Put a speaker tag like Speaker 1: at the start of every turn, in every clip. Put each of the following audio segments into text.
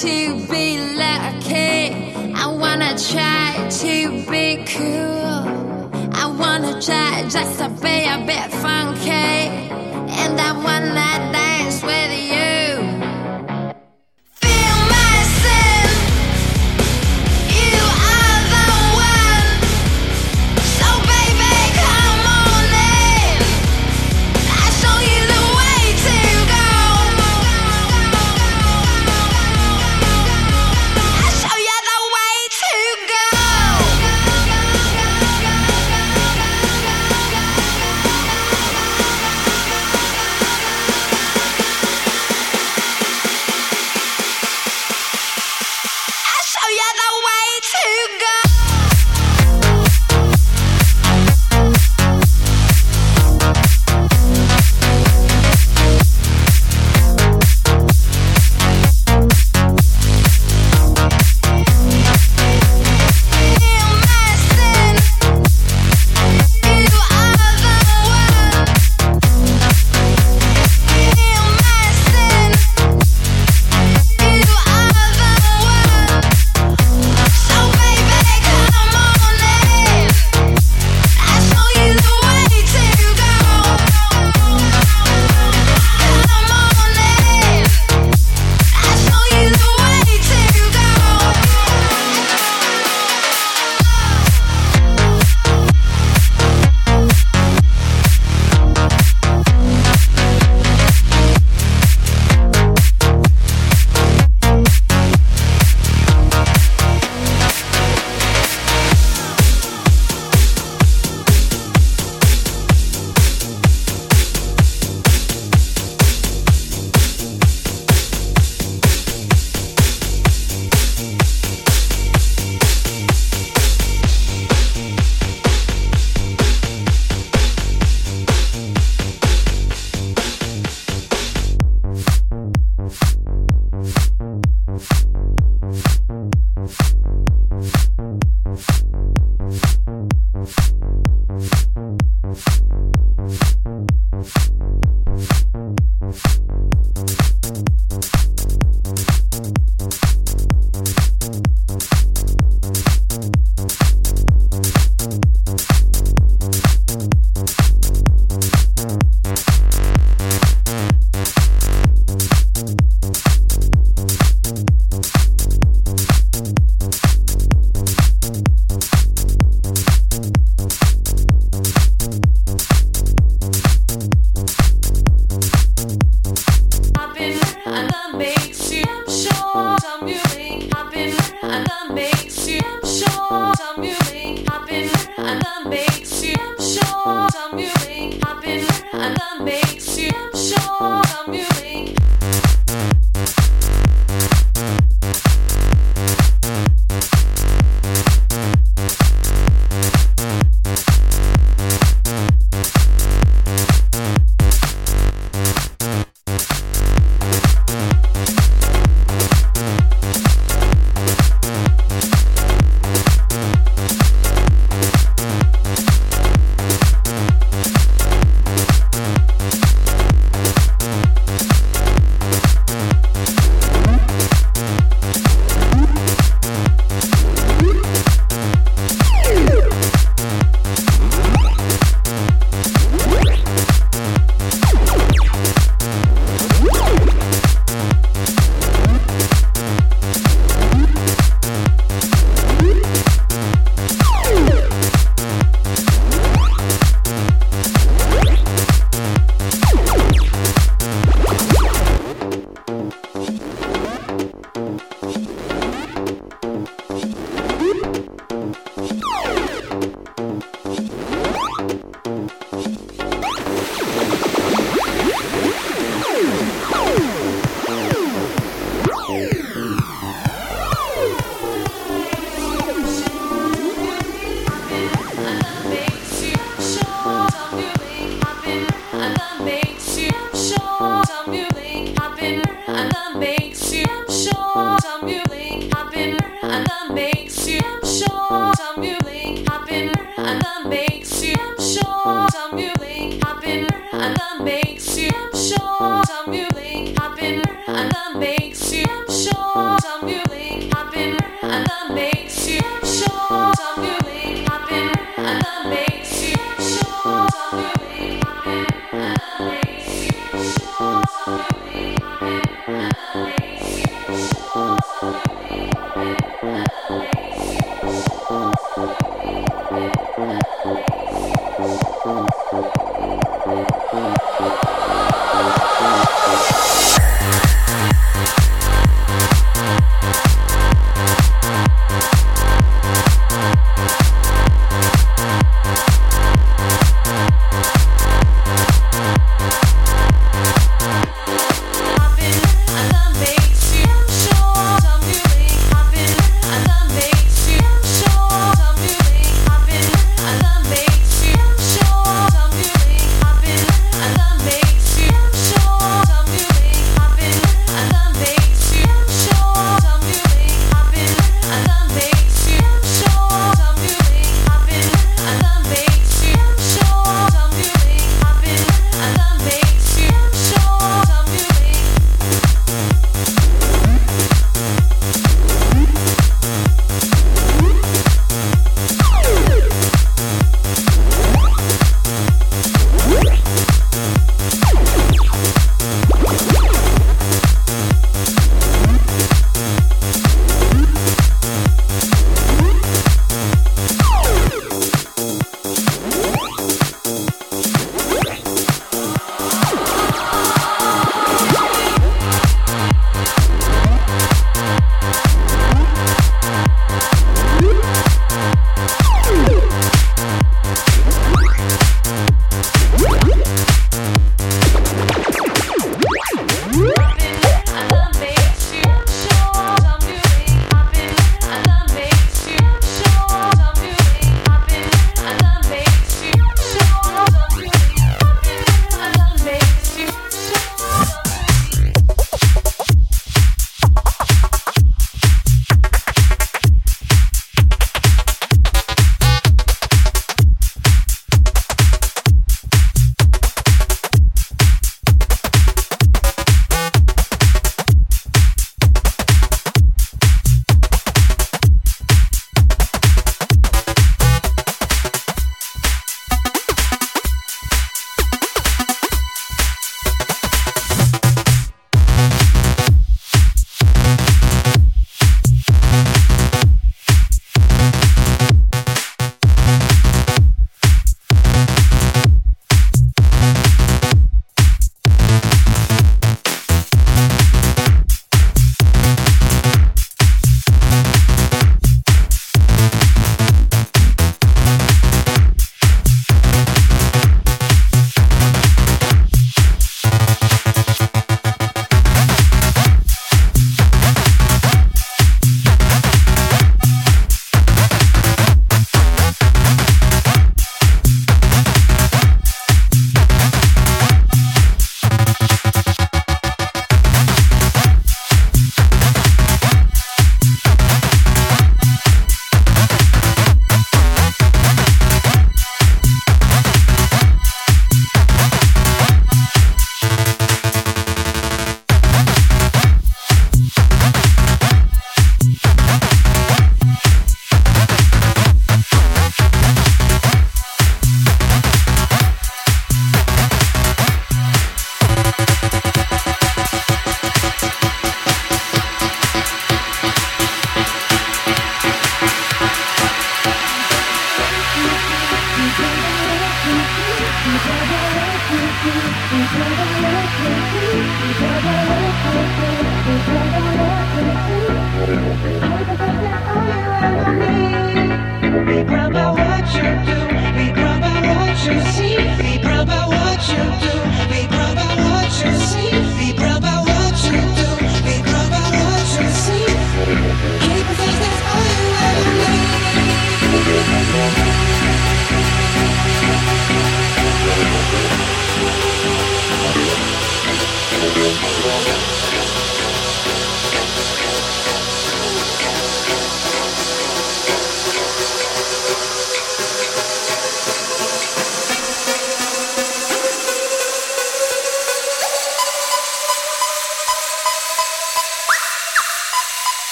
Speaker 1: to be lucky. I wanna try to be cool. I wanna try just to be a bit funky. And I wanna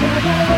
Speaker 2: together.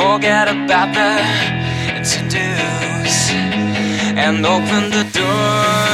Speaker 2: Forget about the to dos and open the door.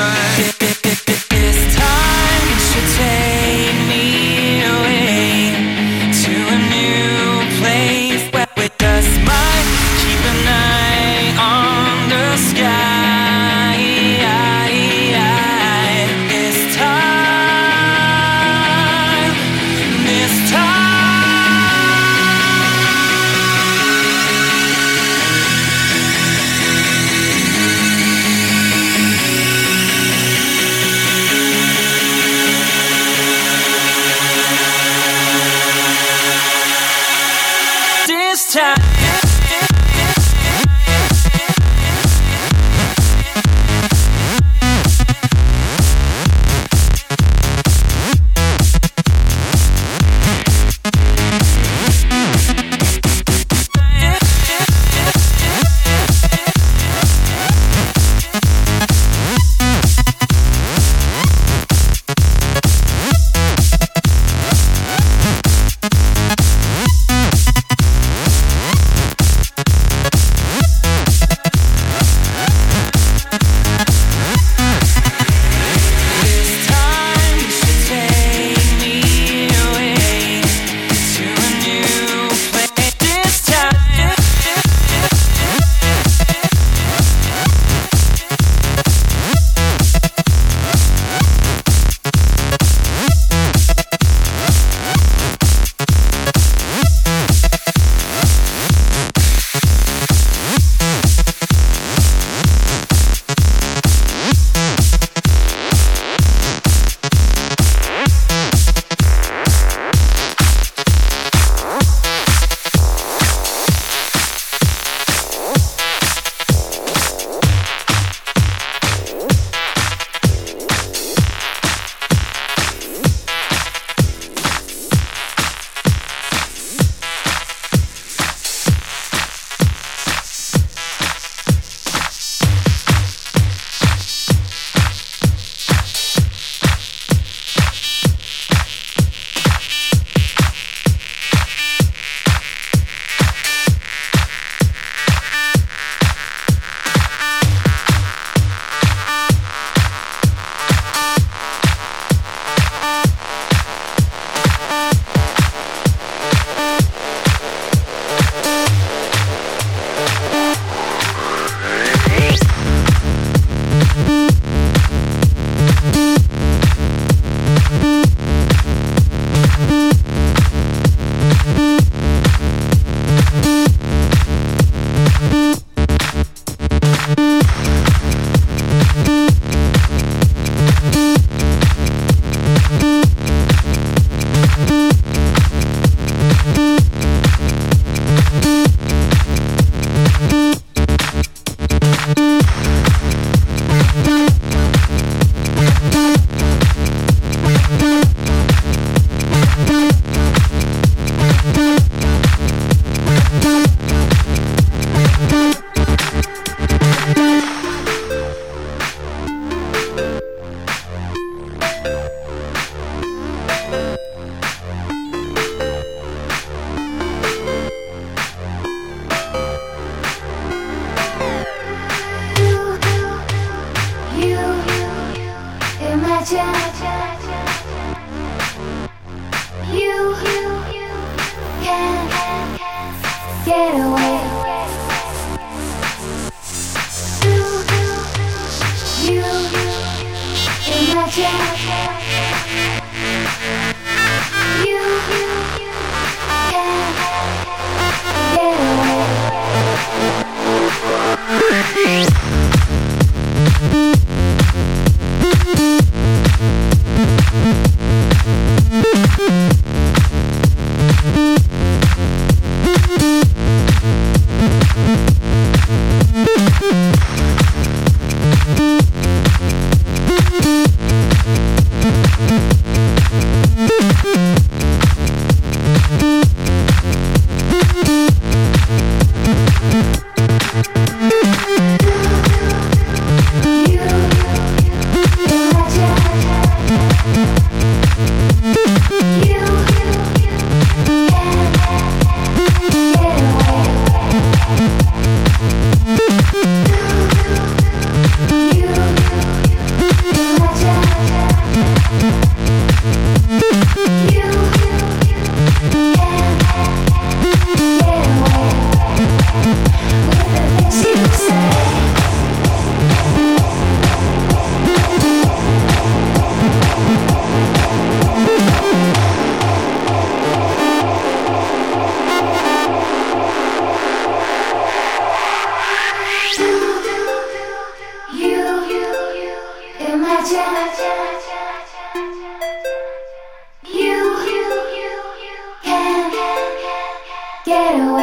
Speaker 1: Get away.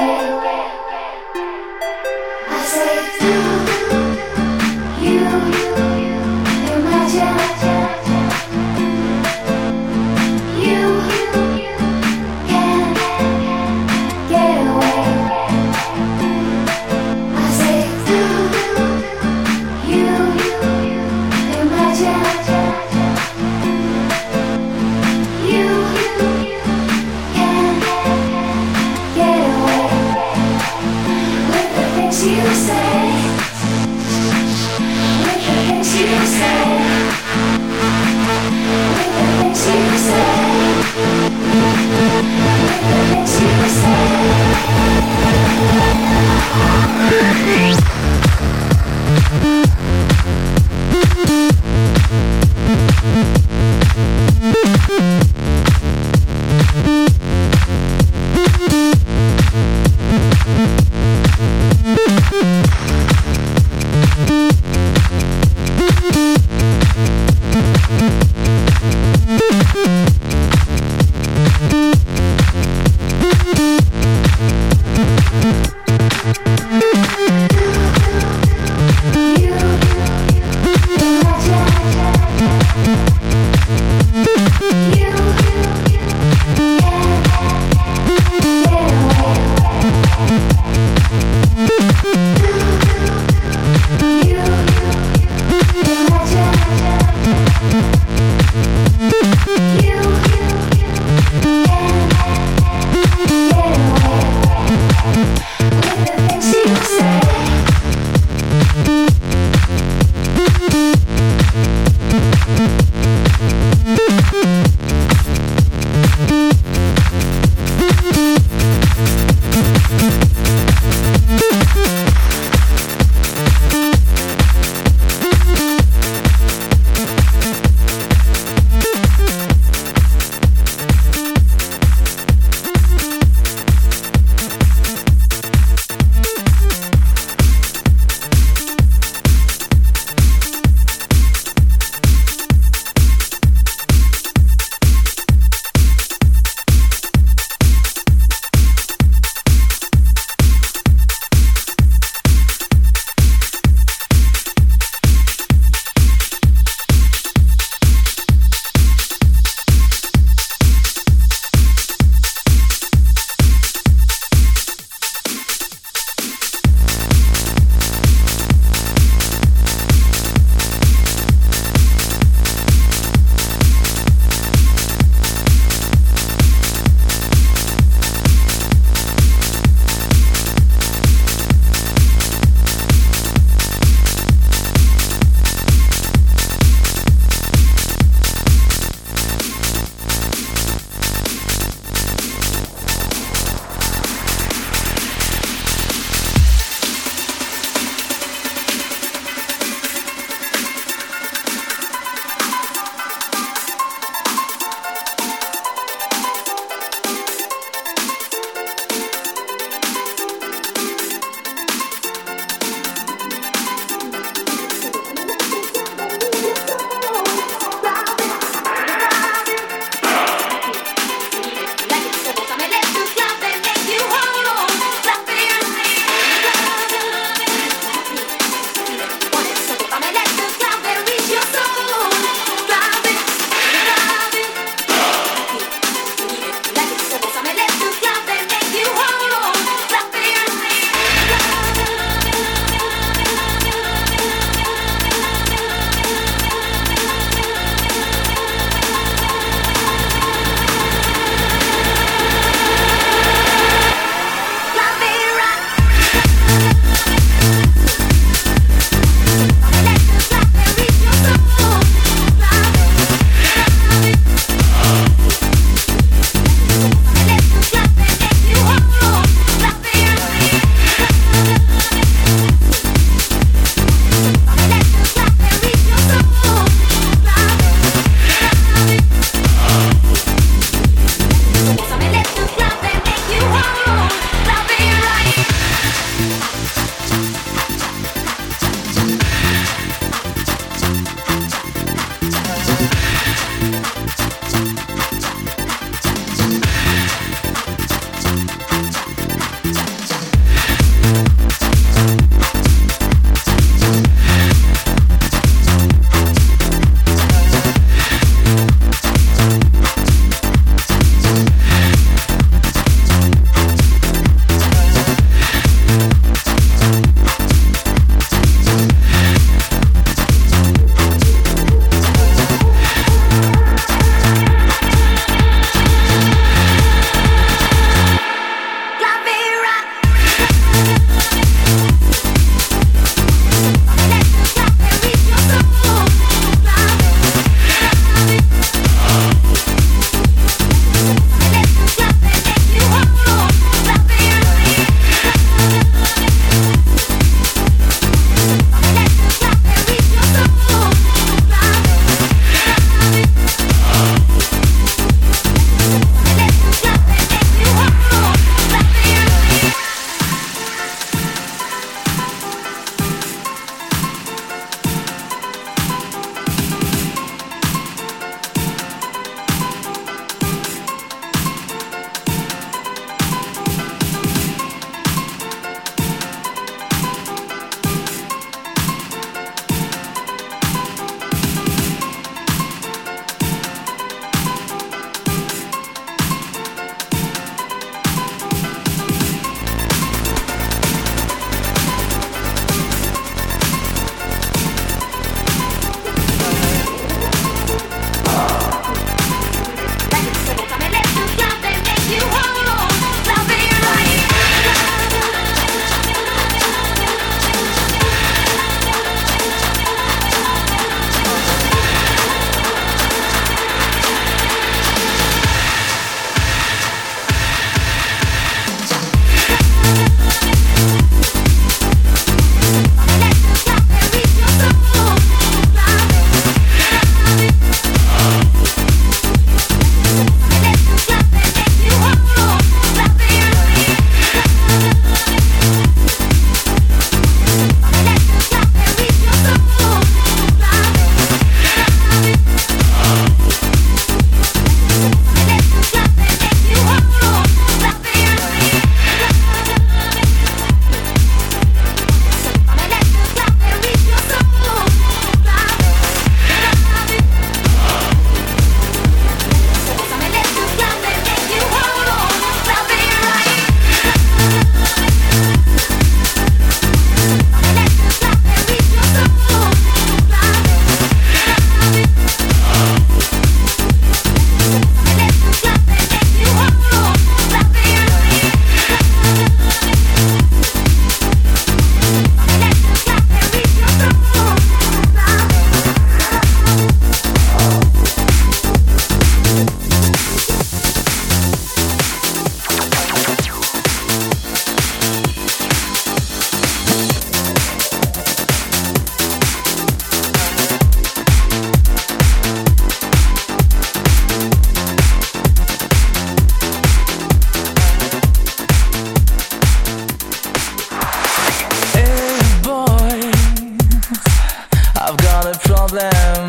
Speaker 2: Problem,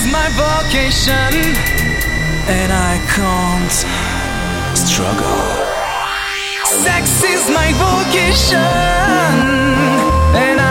Speaker 2: is my vocation, and I can't struggle. Sex is my vocation, and I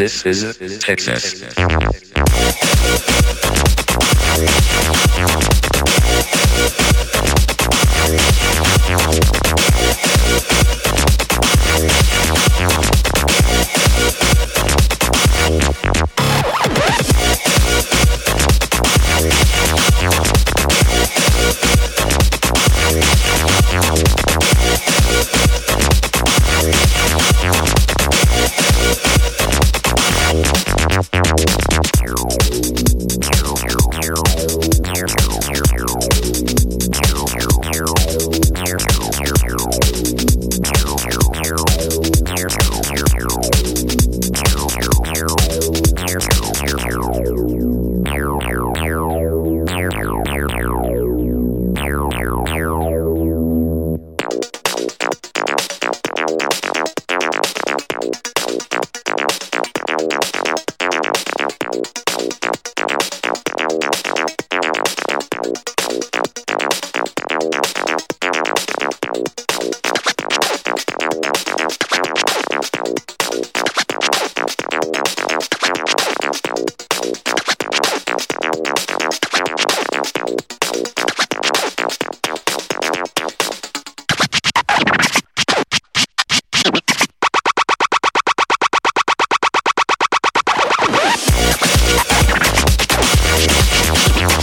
Speaker 3: This is Texas.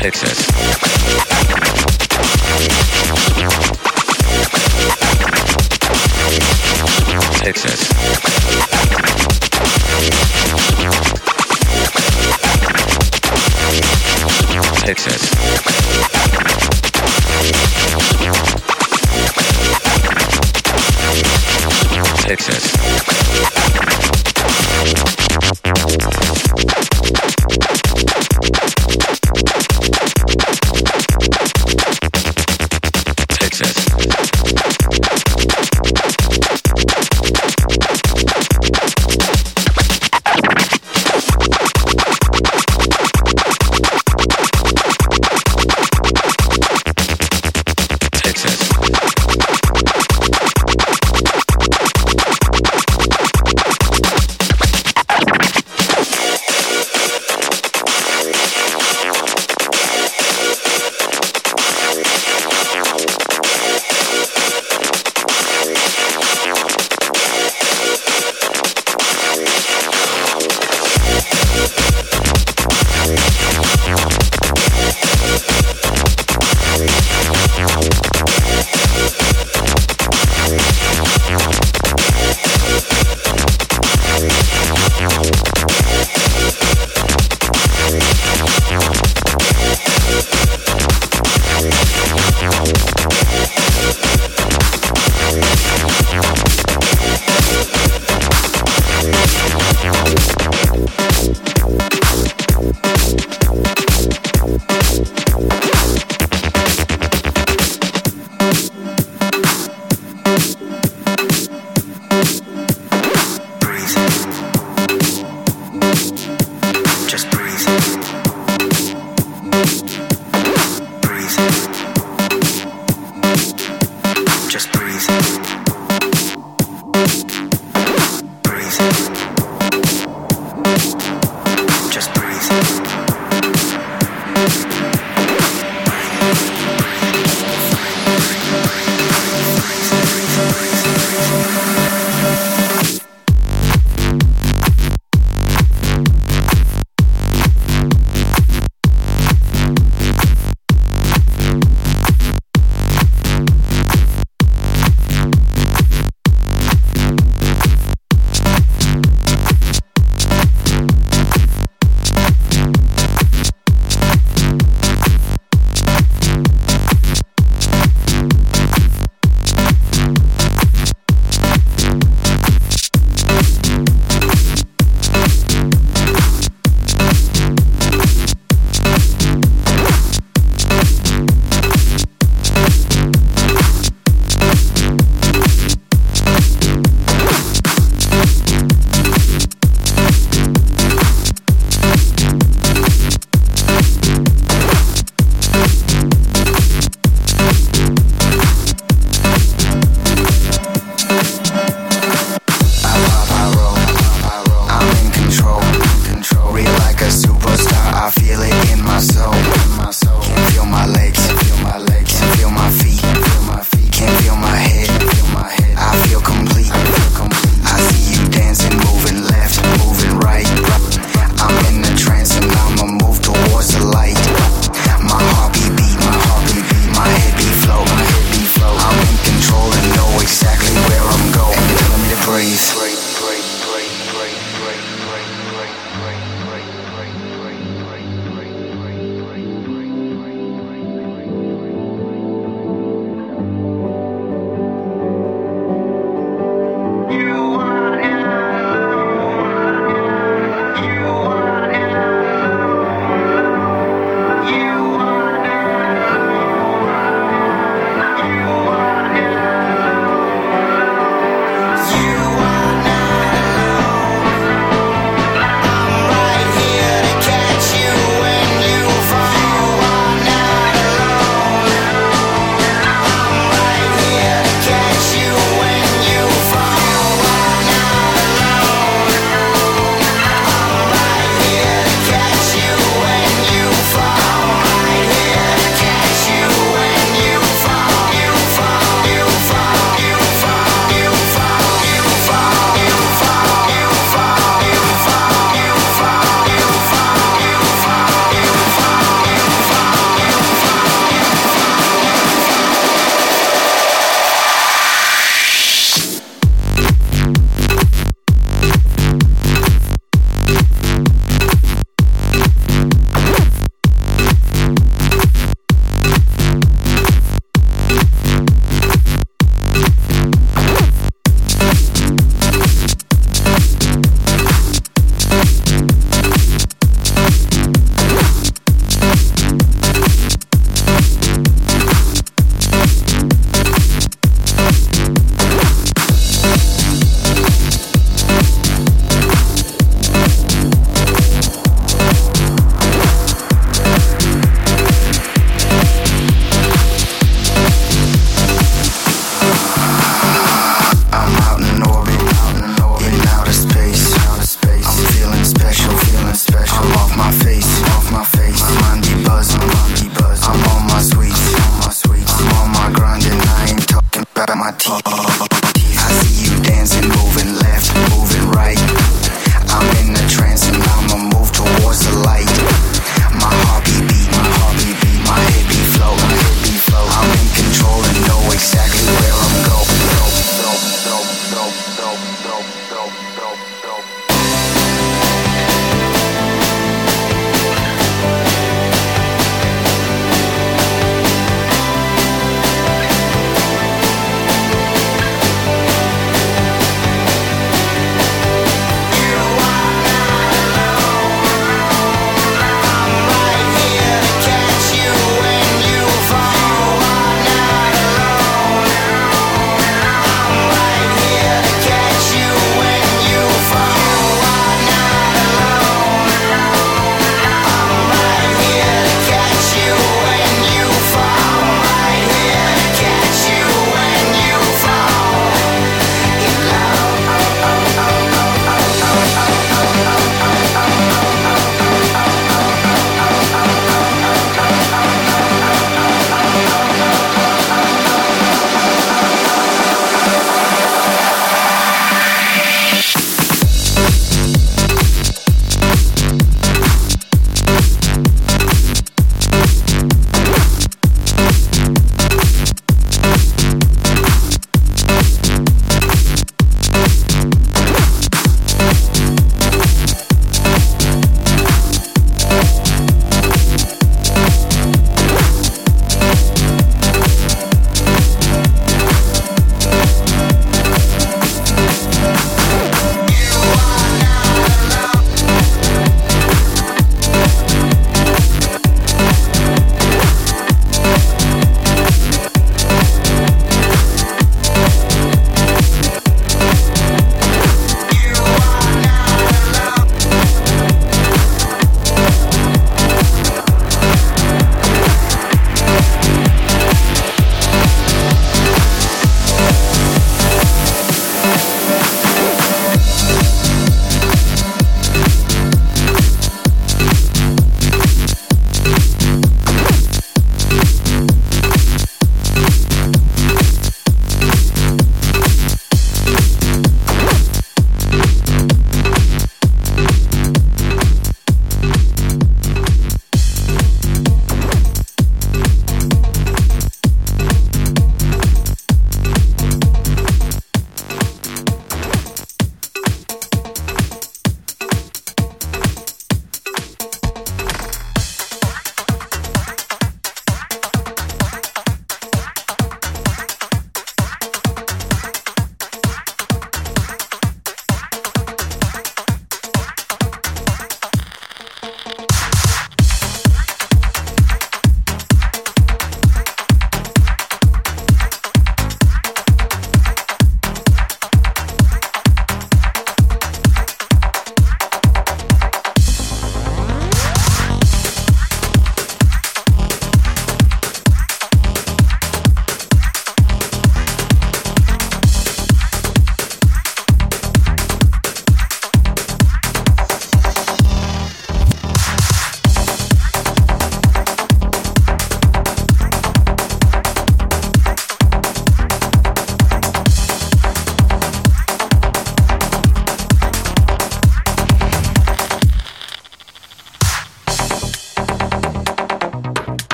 Speaker 4: Texas.
Speaker 5: Texas. Texas. Texas.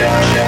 Speaker 5: Yeah.